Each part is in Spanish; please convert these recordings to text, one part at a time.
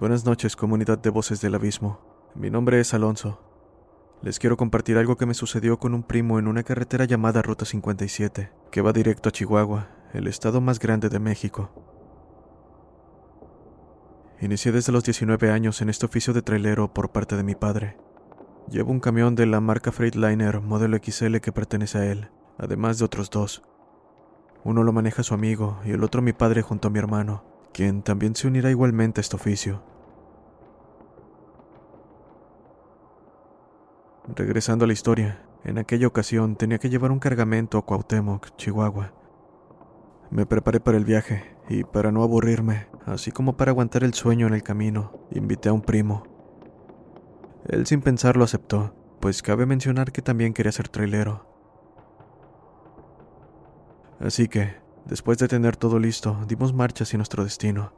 Buenas noches, comunidad de voces del abismo. Mi nombre es Alonso. Les quiero compartir algo que me sucedió con un primo en una carretera llamada Ruta 57, que va directo a Chihuahua, el estado más grande de México. Inicié desde los 19 años en este oficio de trailero por parte de mi padre. Llevo un camión de la marca Freightliner modelo XL que pertenece a él, además de otros dos. Uno lo maneja su amigo y el otro mi padre junto a mi hermano, quien también se unirá igualmente a este oficio. Regresando a la historia, en aquella ocasión tenía que llevar un cargamento a Cuauhtémoc, Chihuahua. Me preparé para el viaje y para no aburrirme, así como para aguantar el sueño en el camino, invité a un primo. Él sin pensarlo aceptó, pues cabe mencionar que también quería ser trailero. Así que, después de tener todo listo, dimos marcha hacia nuestro destino.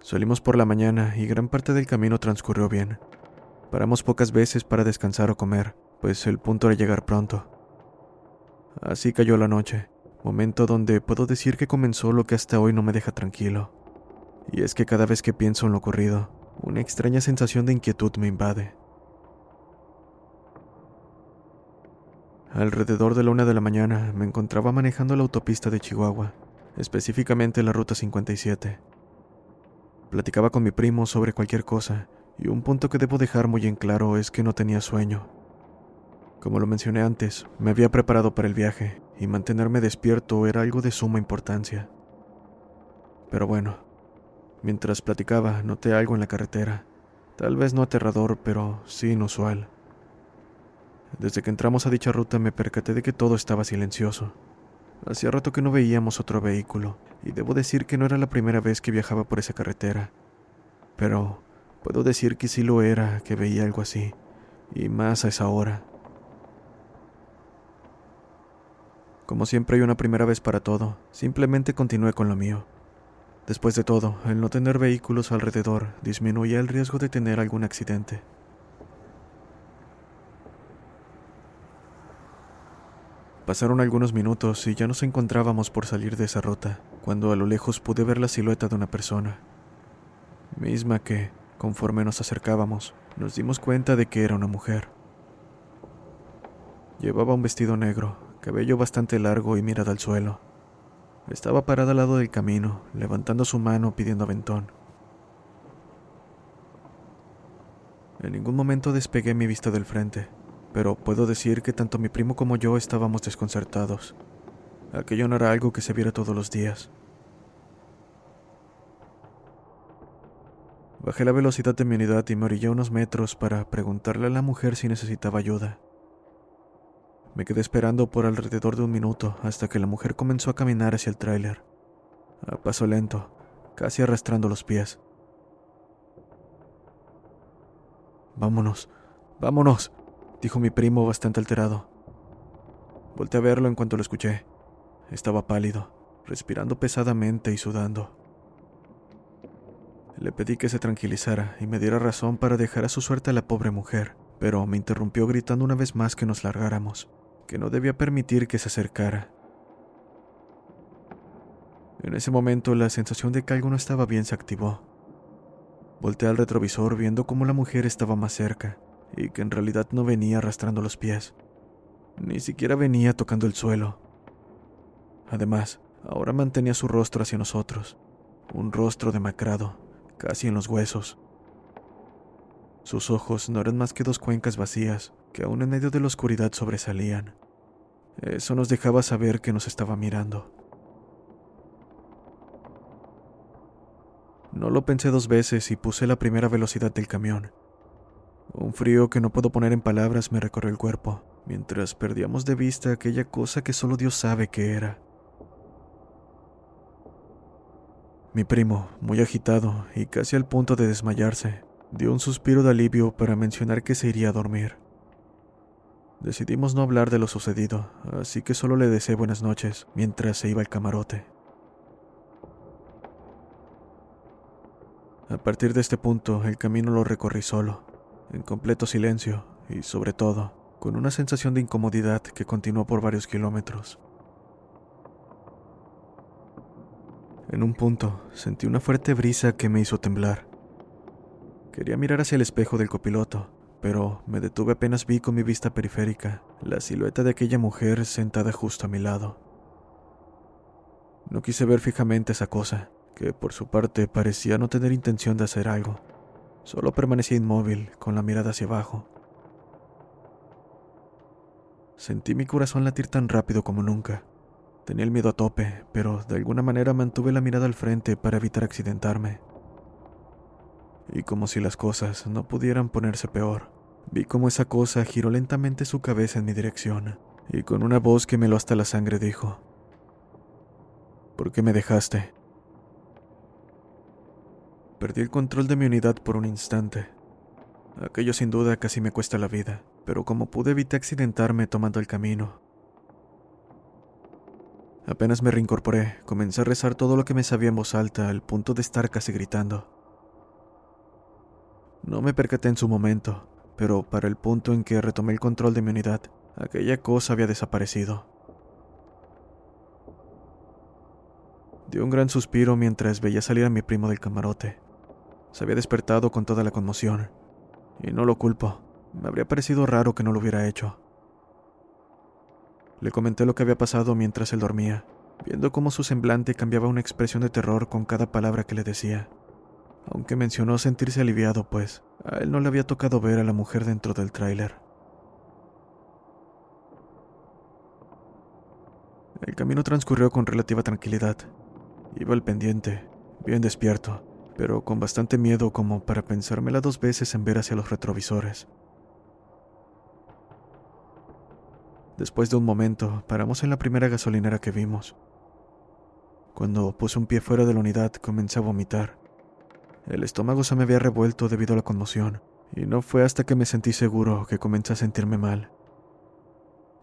Salimos por la mañana y gran parte del camino transcurrió bien. Paramos pocas veces para descansar o comer, pues el punto era llegar pronto. Así cayó la noche, momento donde puedo decir que comenzó lo que hasta hoy no me deja tranquilo. Y es que cada vez que pienso en lo ocurrido, una extraña sensación de inquietud me invade. Alrededor de la una de la mañana me encontraba manejando la autopista de Chihuahua, específicamente la Ruta 57. Platicaba con mi primo sobre cualquier cosa y un punto que debo dejar muy en claro es que no tenía sueño. Como lo mencioné antes, me había preparado para el viaje y mantenerme despierto era algo de suma importancia. Pero bueno, mientras platicaba noté algo en la carretera, tal vez no aterrador, pero sí inusual. Desde que entramos a dicha ruta me percaté de que todo estaba silencioso. Hacía rato que no veíamos otro vehículo, y debo decir que no era la primera vez que viajaba por esa carretera. Pero Puedo decir que sí lo era, que veía algo así, y más a esa hora. Como siempre hay una primera vez para todo, simplemente continué con lo mío. Después de todo, el no tener vehículos alrededor disminuía el riesgo de tener algún accidente. Pasaron algunos minutos y ya nos encontrábamos por salir de esa ruta, cuando a lo lejos pude ver la silueta de una persona, misma que, Conforme nos acercábamos, nos dimos cuenta de que era una mujer. Llevaba un vestido negro, cabello bastante largo y mirada al suelo. Estaba parada al lado del camino, levantando su mano pidiendo aventón. En ningún momento despegué mi vista del frente, pero puedo decir que tanto mi primo como yo estábamos desconcertados. Aquello no era algo que se viera todos los días. Bajé la velocidad de mi unidad y me orillé unos metros para preguntarle a la mujer si necesitaba ayuda. Me quedé esperando por alrededor de un minuto hasta que la mujer comenzó a caminar hacia el tráiler, a paso lento, casi arrastrando los pies. Vámonos, vámonos, dijo mi primo bastante alterado. Volté a verlo en cuanto lo escuché. Estaba pálido, respirando pesadamente y sudando. Le pedí que se tranquilizara y me diera razón para dejar a su suerte a la pobre mujer, pero me interrumpió gritando una vez más que nos largáramos, que no debía permitir que se acercara. En ese momento la sensación de que algo no estaba bien se activó. Volté al retrovisor viendo cómo la mujer estaba más cerca y que en realidad no venía arrastrando los pies, ni siquiera venía tocando el suelo. Además, ahora mantenía su rostro hacia nosotros, un rostro demacrado, casi en los huesos. Sus ojos no eran más que dos cuencas vacías que aún en medio de la oscuridad sobresalían. Eso nos dejaba saber que nos estaba mirando. No lo pensé dos veces y puse la primera velocidad del camión. Un frío que no puedo poner en palabras me recorrió el cuerpo, mientras perdíamos de vista aquella cosa que solo Dios sabe qué era. Mi primo, muy agitado y casi al punto de desmayarse, dio un suspiro de alivio para mencionar que se iría a dormir. Decidimos no hablar de lo sucedido, así que solo le deseé buenas noches mientras se iba al camarote. A partir de este punto, el camino lo recorrí solo, en completo silencio y, sobre todo, con una sensación de incomodidad que continuó por varios kilómetros. En un punto, sentí una fuerte brisa que me hizo temblar. Quería mirar hacia el espejo del copiloto, pero me detuve apenas vi con mi vista periférica la silueta de aquella mujer sentada justo a mi lado. No quise ver fijamente esa cosa, que por su parte parecía no tener intención de hacer algo. Solo permanecía inmóvil, con la mirada hacia abajo. Sentí mi corazón latir tan rápido como nunca. Tenía el miedo a tope, pero de alguna manera mantuve la mirada al frente para evitar accidentarme. Y como si las cosas no pudieran ponerse peor, vi como esa cosa giró lentamente su cabeza en mi dirección, y con una voz que me lo hasta la sangre dijo, ¿Por qué me dejaste? Perdí el control de mi unidad por un instante. Aquello sin duda casi me cuesta la vida, pero como pude evité accidentarme tomando el camino. Apenas me reincorporé, comencé a rezar todo lo que me sabía en voz alta, al punto de estar casi gritando. No me percaté en su momento, pero para el punto en que retomé el control de mi unidad, aquella cosa había desaparecido. Dio un gran suspiro mientras veía salir a mi primo del camarote. Se había despertado con toda la conmoción. Y no lo culpo. Me habría parecido raro que no lo hubiera hecho. Le comenté lo que había pasado mientras él dormía, viendo cómo su semblante cambiaba una expresión de terror con cada palabra que le decía. Aunque mencionó sentirse aliviado, pues a él no le había tocado ver a la mujer dentro del tráiler. El camino transcurrió con relativa tranquilidad. Iba al pendiente, bien despierto, pero con bastante miedo como para pensármela dos veces en ver hacia los retrovisores. Después de un momento, paramos en la primera gasolinera que vimos. Cuando puse un pie fuera de la unidad, comencé a vomitar. El estómago se me había revuelto debido a la conmoción, y no fue hasta que me sentí seguro que comencé a sentirme mal.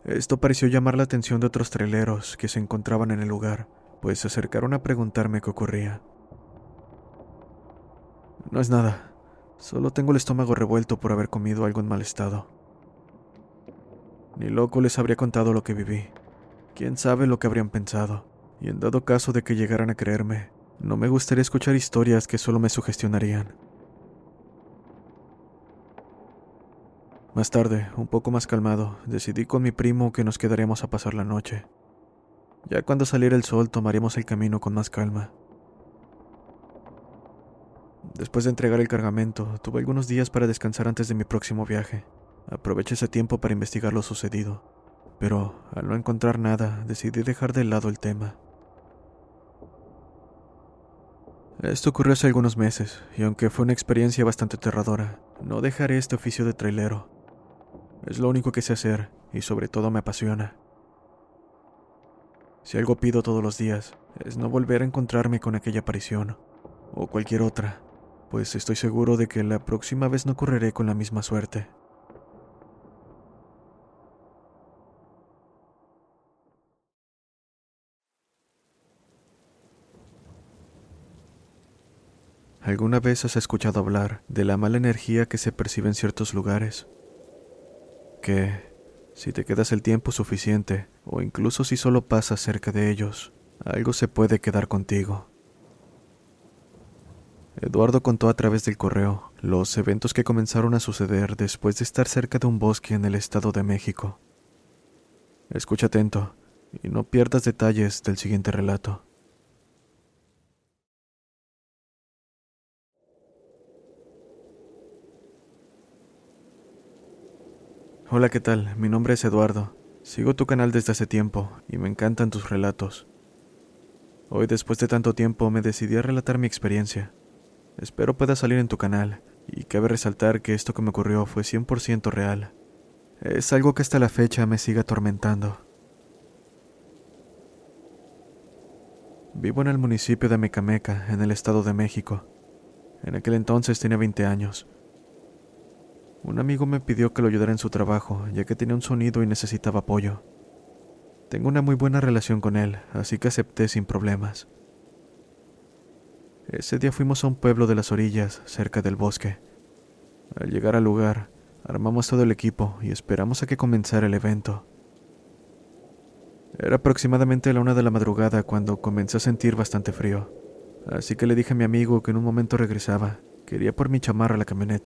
Esto pareció llamar la atención de otros traileros que se encontraban en el lugar, pues se acercaron a preguntarme qué ocurría. No es nada. Solo tengo el estómago revuelto por haber comido algo en mal estado. Ni loco les habría contado lo que viví. Quién sabe lo que habrían pensado. Y en dado caso de que llegaran a creerme, no me gustaría escuchar historias que solo me sugestionarían. Más tarde, un poco más calmado, decidí con mi primo que nos quedaríamos a pasar la noche. Ya cuando saliera el sol tomaríamos el camino con más calma. Después de entregar el cargamento, tuve algunos días para descansar antes de mi próximo viaje. Aproveché ese tiempo para investigar lo sucedido, pero al no encontrar nada, decidí dejar de lado el tema. Esto ocurrió hace algunos meses, y aunque fue una experiencia bastante aterradora, no dejaré este oficio de trailero. Es lo único que sé hacer, y sobre todo me apasiona. Si algo pido todos los días, es no volver a encontrarme con aquella aparición, o cualquier otra, pues estoy seguro de que la próxima vez no correré con la misma suerte. ¿Alguna vez has escuchado hablar de la mala energía que se percibe en ciertos lugares? Que, si te quedas el tiempo suficiente, o incluso si solo pasas cerca de ellos, algo se puede quedar contigo. Eduardo contó a través del correo los eventos que comenzaron a suceder después de estar cerca de un bosque en el Estado de México. Escucha atento y no pierdas detalles del siguiente relato. Hola, ¿qué tal? Mi nombre es Eduardo. Sigo tu canal desde hace tiempo y me encantan tus relatos. Hoy, después de tanto tiempo, me decidí a relatar mi experiencia. Espero pueda salir en tu canal, y cabe resaltar que esto que me ocurrió fue 100% real. Es algo que hasta la fecha me sigue atormentando. Vivo en el municipio de Mecameca, en el Estado de México. En aquel entonces tenía 20 años. Un amigo me pidió que lo ayudara en su trabajo, ya que tenía un sonido y necesitaba apoyo. Tengo una muy buena relación con él, así que acepté sin problemas. Ese día fuimos a un pueblo de las orillas, cerca del bosque. Al llegar al lugar, armamos todo el equipo y esperamos a que comenzara el evento. Era aproximadamente la una de la madrugada cuando comencé a sentir bastante frío, así que le dije a mi amigo que en un momento regresaba. Quería por mi chamarra a la camioneta.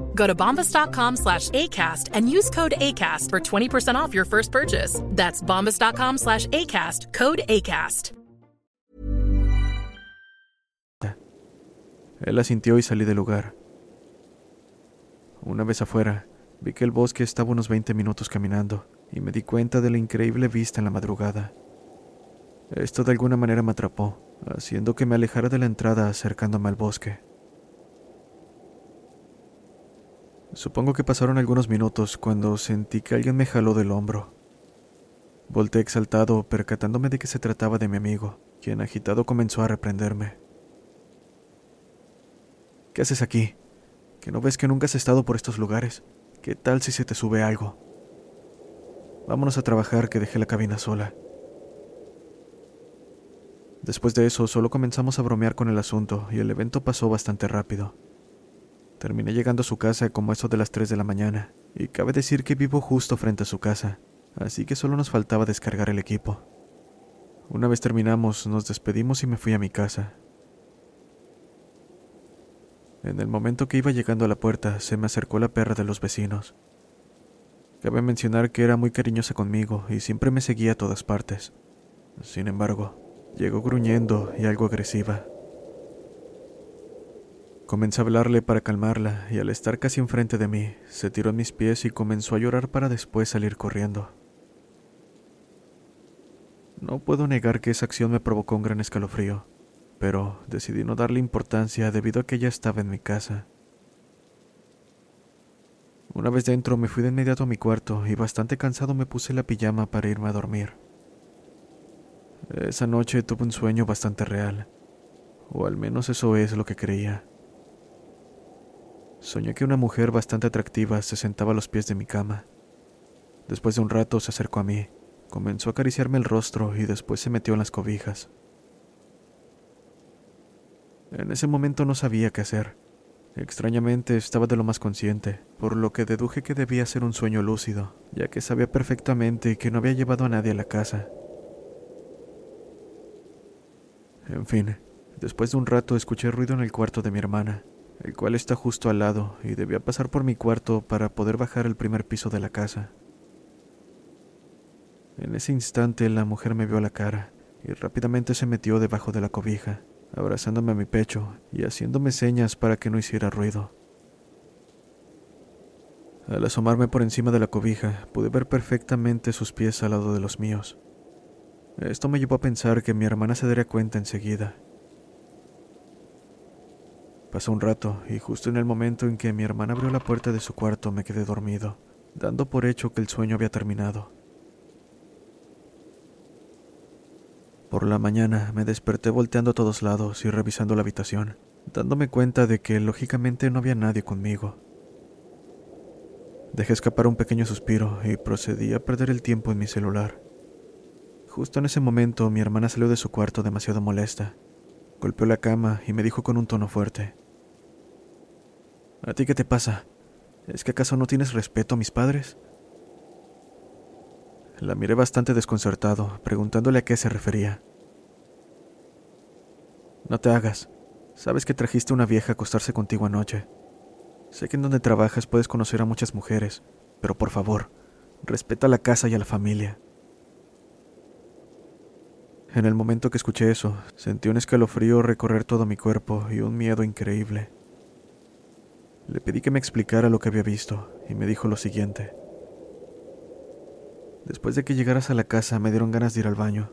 Go to bombas.com slash ACAST and use code ACAST for 20% off your first purchase. That's bombas.com slash ACAST, code ACAST. Él la sintió y salí del lugar. Una vez afuera, vi que el bosque estaba unos 20 minutos caminando y me di cuenta de la increíble vista en la madrugada. Esto de alguna manera me atrapó, haciendo que me alejara de la entrada acercándome al bosque. Supongo que pasaron algunos minutos cuando sentí que alguien me jaló del hombro. Volté exaltado, percatándome de que se trataba de mi amigo, quien agitado comenzó a reprenderme. ¿Qué haces aquí? ¿Que no ves que nunca has estado por estos lugares? ¿Qué tal si se te sube algo? Vámonos a trabajar, que dejé la cabina sola. Después de eso, solo comenzamos a bromear con el asunto y el evento pasó bastante rápido. Terminé llegando a su casa como eso de las 3 de la mañana, y cabe decir que vivo justo frente a su casa, así que solo nos faltaba descargar el equipo. Una vez terminamos, nos despedimos y me fui a mi casa. En el momento que iba llegando a la puerta, se me acercó la perra de los vecinos. Cabe mencionar que era muy cariñosa conmigo y siempre me seguía a todas partes. Sin embargo, llegó gruñendo y algo agresiva. Comencé a hablarle para calmarla y al estar casi enfrente de mí, se tiró en mis pies y comenzó a llorar para después salir corriendo. No puedo negar que esa acción me provocó un gran escalofrío pero decidí no darle importancia debido a que ella estaba en mi casa. Una vez dentro me fui de inmediato a mi cuarto y bastante cansado me puse la pijama para irme a dormir. Esa noche tuve un sueño bastante real, o al menos eso es lo que creía. Soñé que una mujer bastante atractiva se sentaba a los pies de mi cama. Después de un rato se acercó a mí, comenzó a acariciarme el rostro y después se metió en las cobijas. En ese momento no sabía qué hacer. Extrañamente estaba de lo más consciente, por lo que deduje que debía ser un sueño lúcido, ya que sabía perfectamente que no había llevado a nadie a la casa. En fin, después de un rato escuché ruido en el cuarto de mi hermana, el cual está justo al lado, y debía pasar por mi cuarto para poder bajar al primer piso de la casa. En ese instante la mujer me vio la cara y rápidamente se metió debajo de la cobija abrazándome a mi pecho y haciéndome señas para que no hiciera ruido. Al asomarme por encima de la cobija, pude ver perfectamente sus pies al lado de los míos. Esto me llevó a pensar que mi hermana se daría cuenta enseguida. Pasó un rato y justo en el momento en que mi hermana abrió la puerta de su cuarto me quedé dormido, dando por hecho que el sueño había terminado. Por la mañana me desperté volteando a todos lados y revisando la habitación, dándome cuenta de que lógicamente no había nadie conmigo. Dejé escapar un pequeño suspiro y procedí a perder el tiempo en mi celular. Justo en ese momento mi hermana salió de su cuarto demasiado molesta. Golpeó la cama y me dijo con un tono fuerte. ¿A ti qué te pasa? ¿Es que acaso no tienes respeto a mis padres? La miré bastante desconcertado, preguntándole a qué se refería. No te hagas. Sabes que trajiste una vieja a acostarse contigo anoche. Sé que en donde trabajas puedes conocer a muchas mujeres, pero por favor, respeta a la casa y a la familia. En el momento que escuché eso, sentí un escalofrío recorrer todo mi cuerpo y un miedo increíble. Le pedí que me explicara lo que había visto y me dijo lo siguiente. Después de que llegaras a la casa me dieron ganas de ir al baño.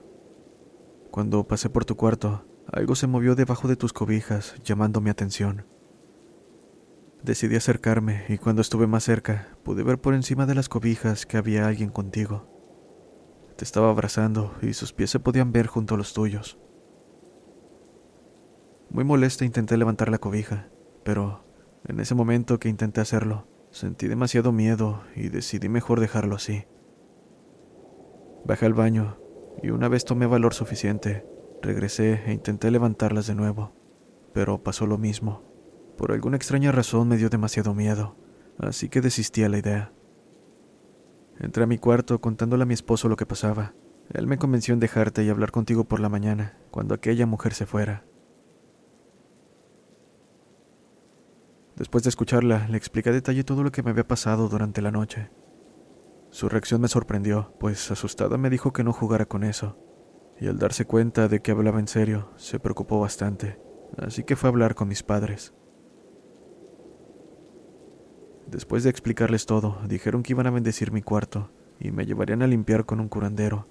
Cuando pasé por tu cuarto, algo se movió debajo de tus cobijas, llamando mi atención. Decidí acercarme y cuando estuve más cerca, pude ver por encima de las cobijas que había alguien contigo. Te estaba abrazando y sus pies se podían ver junto a los tuyos. Muy molesta intenté levantar la cobija, pero en ese momento que intenté hacerlo, sentí demasiado miedo y decidí mejor dejarlo así. Bajé al baño y una vez tomé valor suficiente, regresé e intenté levantarlas de nuevo, pero pasó lo mismo. Por alguna extraña razón me dio demasiado miedo, así que desistí a la idea. Entré a mi cuarto contándole a mi esposo lo que pasaba. Él me convenció en dejarte y hablar contigo por la mañana, cuando aquella mujer se fuera. Después de escucharla, le expliqué a detalle todo lo que me había pasado durante la noche. Su reacción me sorprendió, pues asustada me dijo que no jugara con eso, y al darse cuenta de que hablaba en serio, se preocupó bastante, así que fue a hablar con mis padres. Después de explicarles todo, dijeron que iban a bendecir mi cuarto y me llevarían a limpiar con un curandero.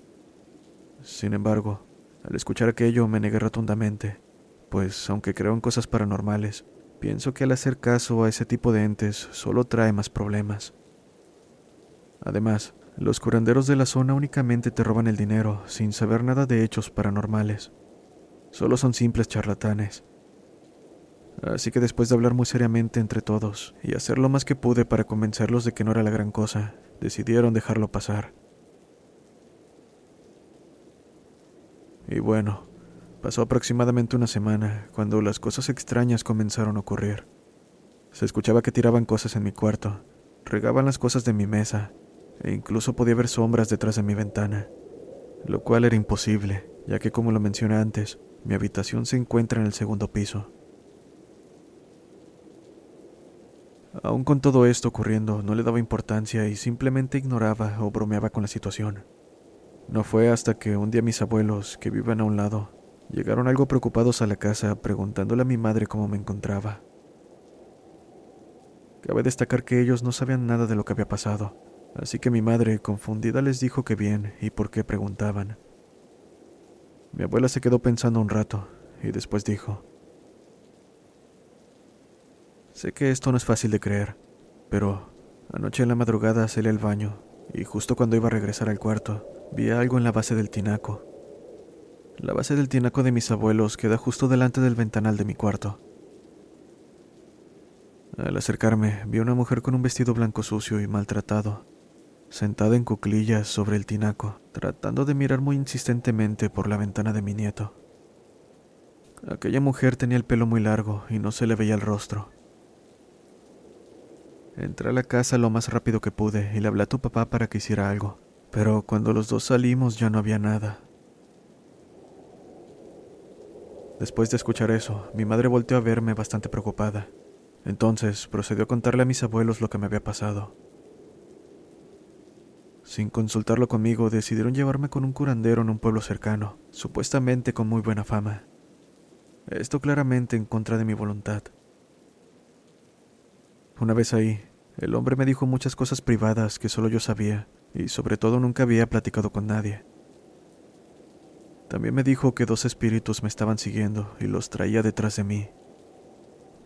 Sin embargo, al escuchar aquello me negué rotundamente, pues aunque creo en cosas paranormales, pienso que al hacer caso a ese tipo de entes solo trae más problemas. Además, los curanderos de la zona únicamente te roban el dinero sin saber nada de hechos paranormales. Solo son simples charlatanes. Así que después de hablar muy seriamente entre todos y hacer lo más que pude para convencerlos de que no era la gran cosa, decidieron dejarlo pasar. Y bueno, pasó aproximadamente una semana cuando las cosas extrañas comenzaron a ocurrir. Se escuchaba que tiraban cosas en mi cuarto, regaban las cosas de mi mesa e incluso podía ver sombras detrás de mi ventana, lo cual era imposible, ya que como lo mencioné antes, mi habitación se encuentra en el segundo piso. Aún con todo esto ocurriendo, no le daba importancia y simplemente ignoraba o bromeaba con la situación. No fue hasta que un día mis abuelos, que viven a un lado, llegaron algo preocupados a la casa preguntándole a mi madre cómo me encontraba. Cabe destacar que ellos no sabían nada de lo que había pasado, Así que mi madre, confundida, les dijo que bien y por qué preguntaban. Mi abuela se quedó pensando un rato y después dijo, Sé que esto no es fácil de creer, pero anoche en la madrugada salí al baño y justo cuando iba a regresar al cuarto, vi algo en la base del tinaco. La base del tinaco de mis abuelos queda justo delante del ventanal de mi cuarto. Al acercarme, vi a una mujer con un vestido blanco sucio y maltratado, sentada en cuclillas sobre el tinaco, tratando de mirar muy insistentemente por la ventana de mi nieto. Aquella mujer tenía el pelo muy largo y no se le veía el rostro. Entré a la casa lo más rápido que pude y le hablé a tu papá para que hiciera algo, pero cuando los dos salimos ya no había nada. Después de escuchar eso, mi madre volteó a verme bastante preocupada. Entonces procedió a contarle a mis abuelos lo que me había pasado. Sin consultarlo conmigo, decidieron llevarme con un curandero en un pueblo cercano, supuestamente con muy buena fama. esto claramente en contra de mi voluntad. Una vez ahí, el hombre me dijo muchas cosas privadas que solo yo sabía, y sobre todo nunca había platicado con nadie. También me dijo que dos espíritus me estaban siguiendo y los traía detrás de mí.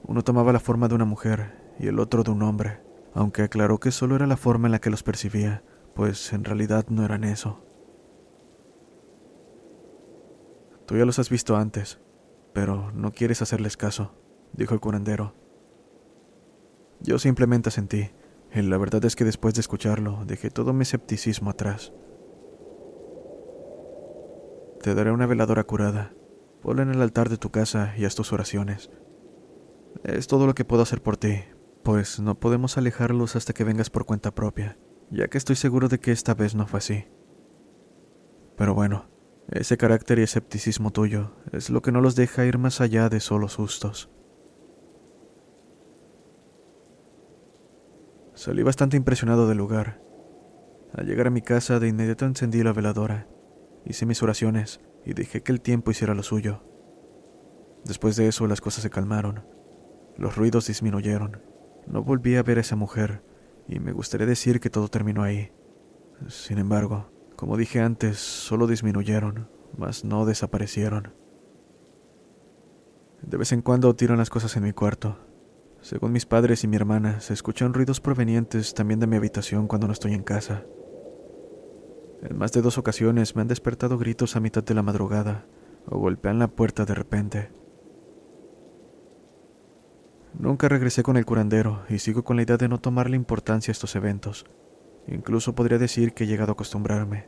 Uno tomaba la forma de una mujer y el otro de un hombre, aunque aclaró que solo era la forma en la que los percibía, pues en realidad no eran eso. Tú ya los has visto antes, pero no quieres hacerles caso, dijo el curandero. Yo simplemente asentí, y la verdad es que después de escucharlo dejé todo mi escepticismo atrás. Te daré una veladora curada. Ponla en el altar de tu casa y haz tus oraciones. Es todo lo que puedo hacer por ti, pues no podemos alejarlos hasta que vengas por cuenta propia, ya que estoy seguro de que esta vez no fue así. Pero bueno, ese carácter y escepticismo tuyo es lo que no los deja ir más allá de solo sustos. Salí bastante impresionado del lugar. Al llegar a mi casa de inmediato encendí la veladora, hice mis oraciones y dejé que el tiempo hiciera lo suyo. Después de eso las cosas se calmaron, los ruidos disminuyeron, no volví a ver a esa mujer y me gustaría decir que todo terminó ahí. Sin embargo, como dije antes, solo disminuyeron, mas no desaparecieron. De vez en cuando tiran las cosas en mi cuarto. Según mis padres y mi hermana, se escuchan ruidos provenientes también de mi habitación cuando no estoy en casa. En más de dos ocasiones me han despertado gritos a mitad de la madrugada o golpean la puerta de repente. Nunca regresé con el curandero y sigo con la idea de no tomarle importancia a estos eventos. Incluso podría decir que he llegado a acostumbrarme.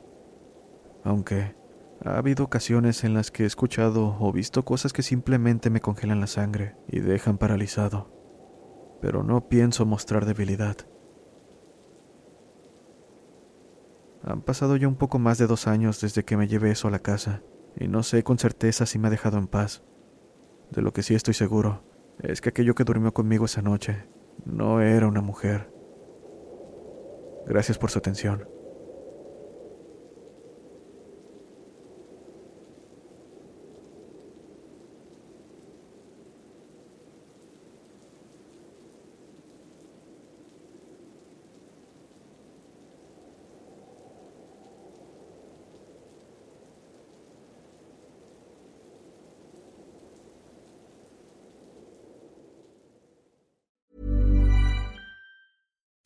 Aunque ha habido ocasiones en las que he escuchado o visto cosas que simplemente me congelan la sangre y dejan paralizado. Pero no pienso mostrar debilidad. Han pasado ya un poco más de dos años desde que me llevé eso a la casa, y no sé con certeza si me ha dejado en paz. De lo que sí estoy seguro es que aquello que durmió conmigo esa noche no era una mujer. Gracias por su atención.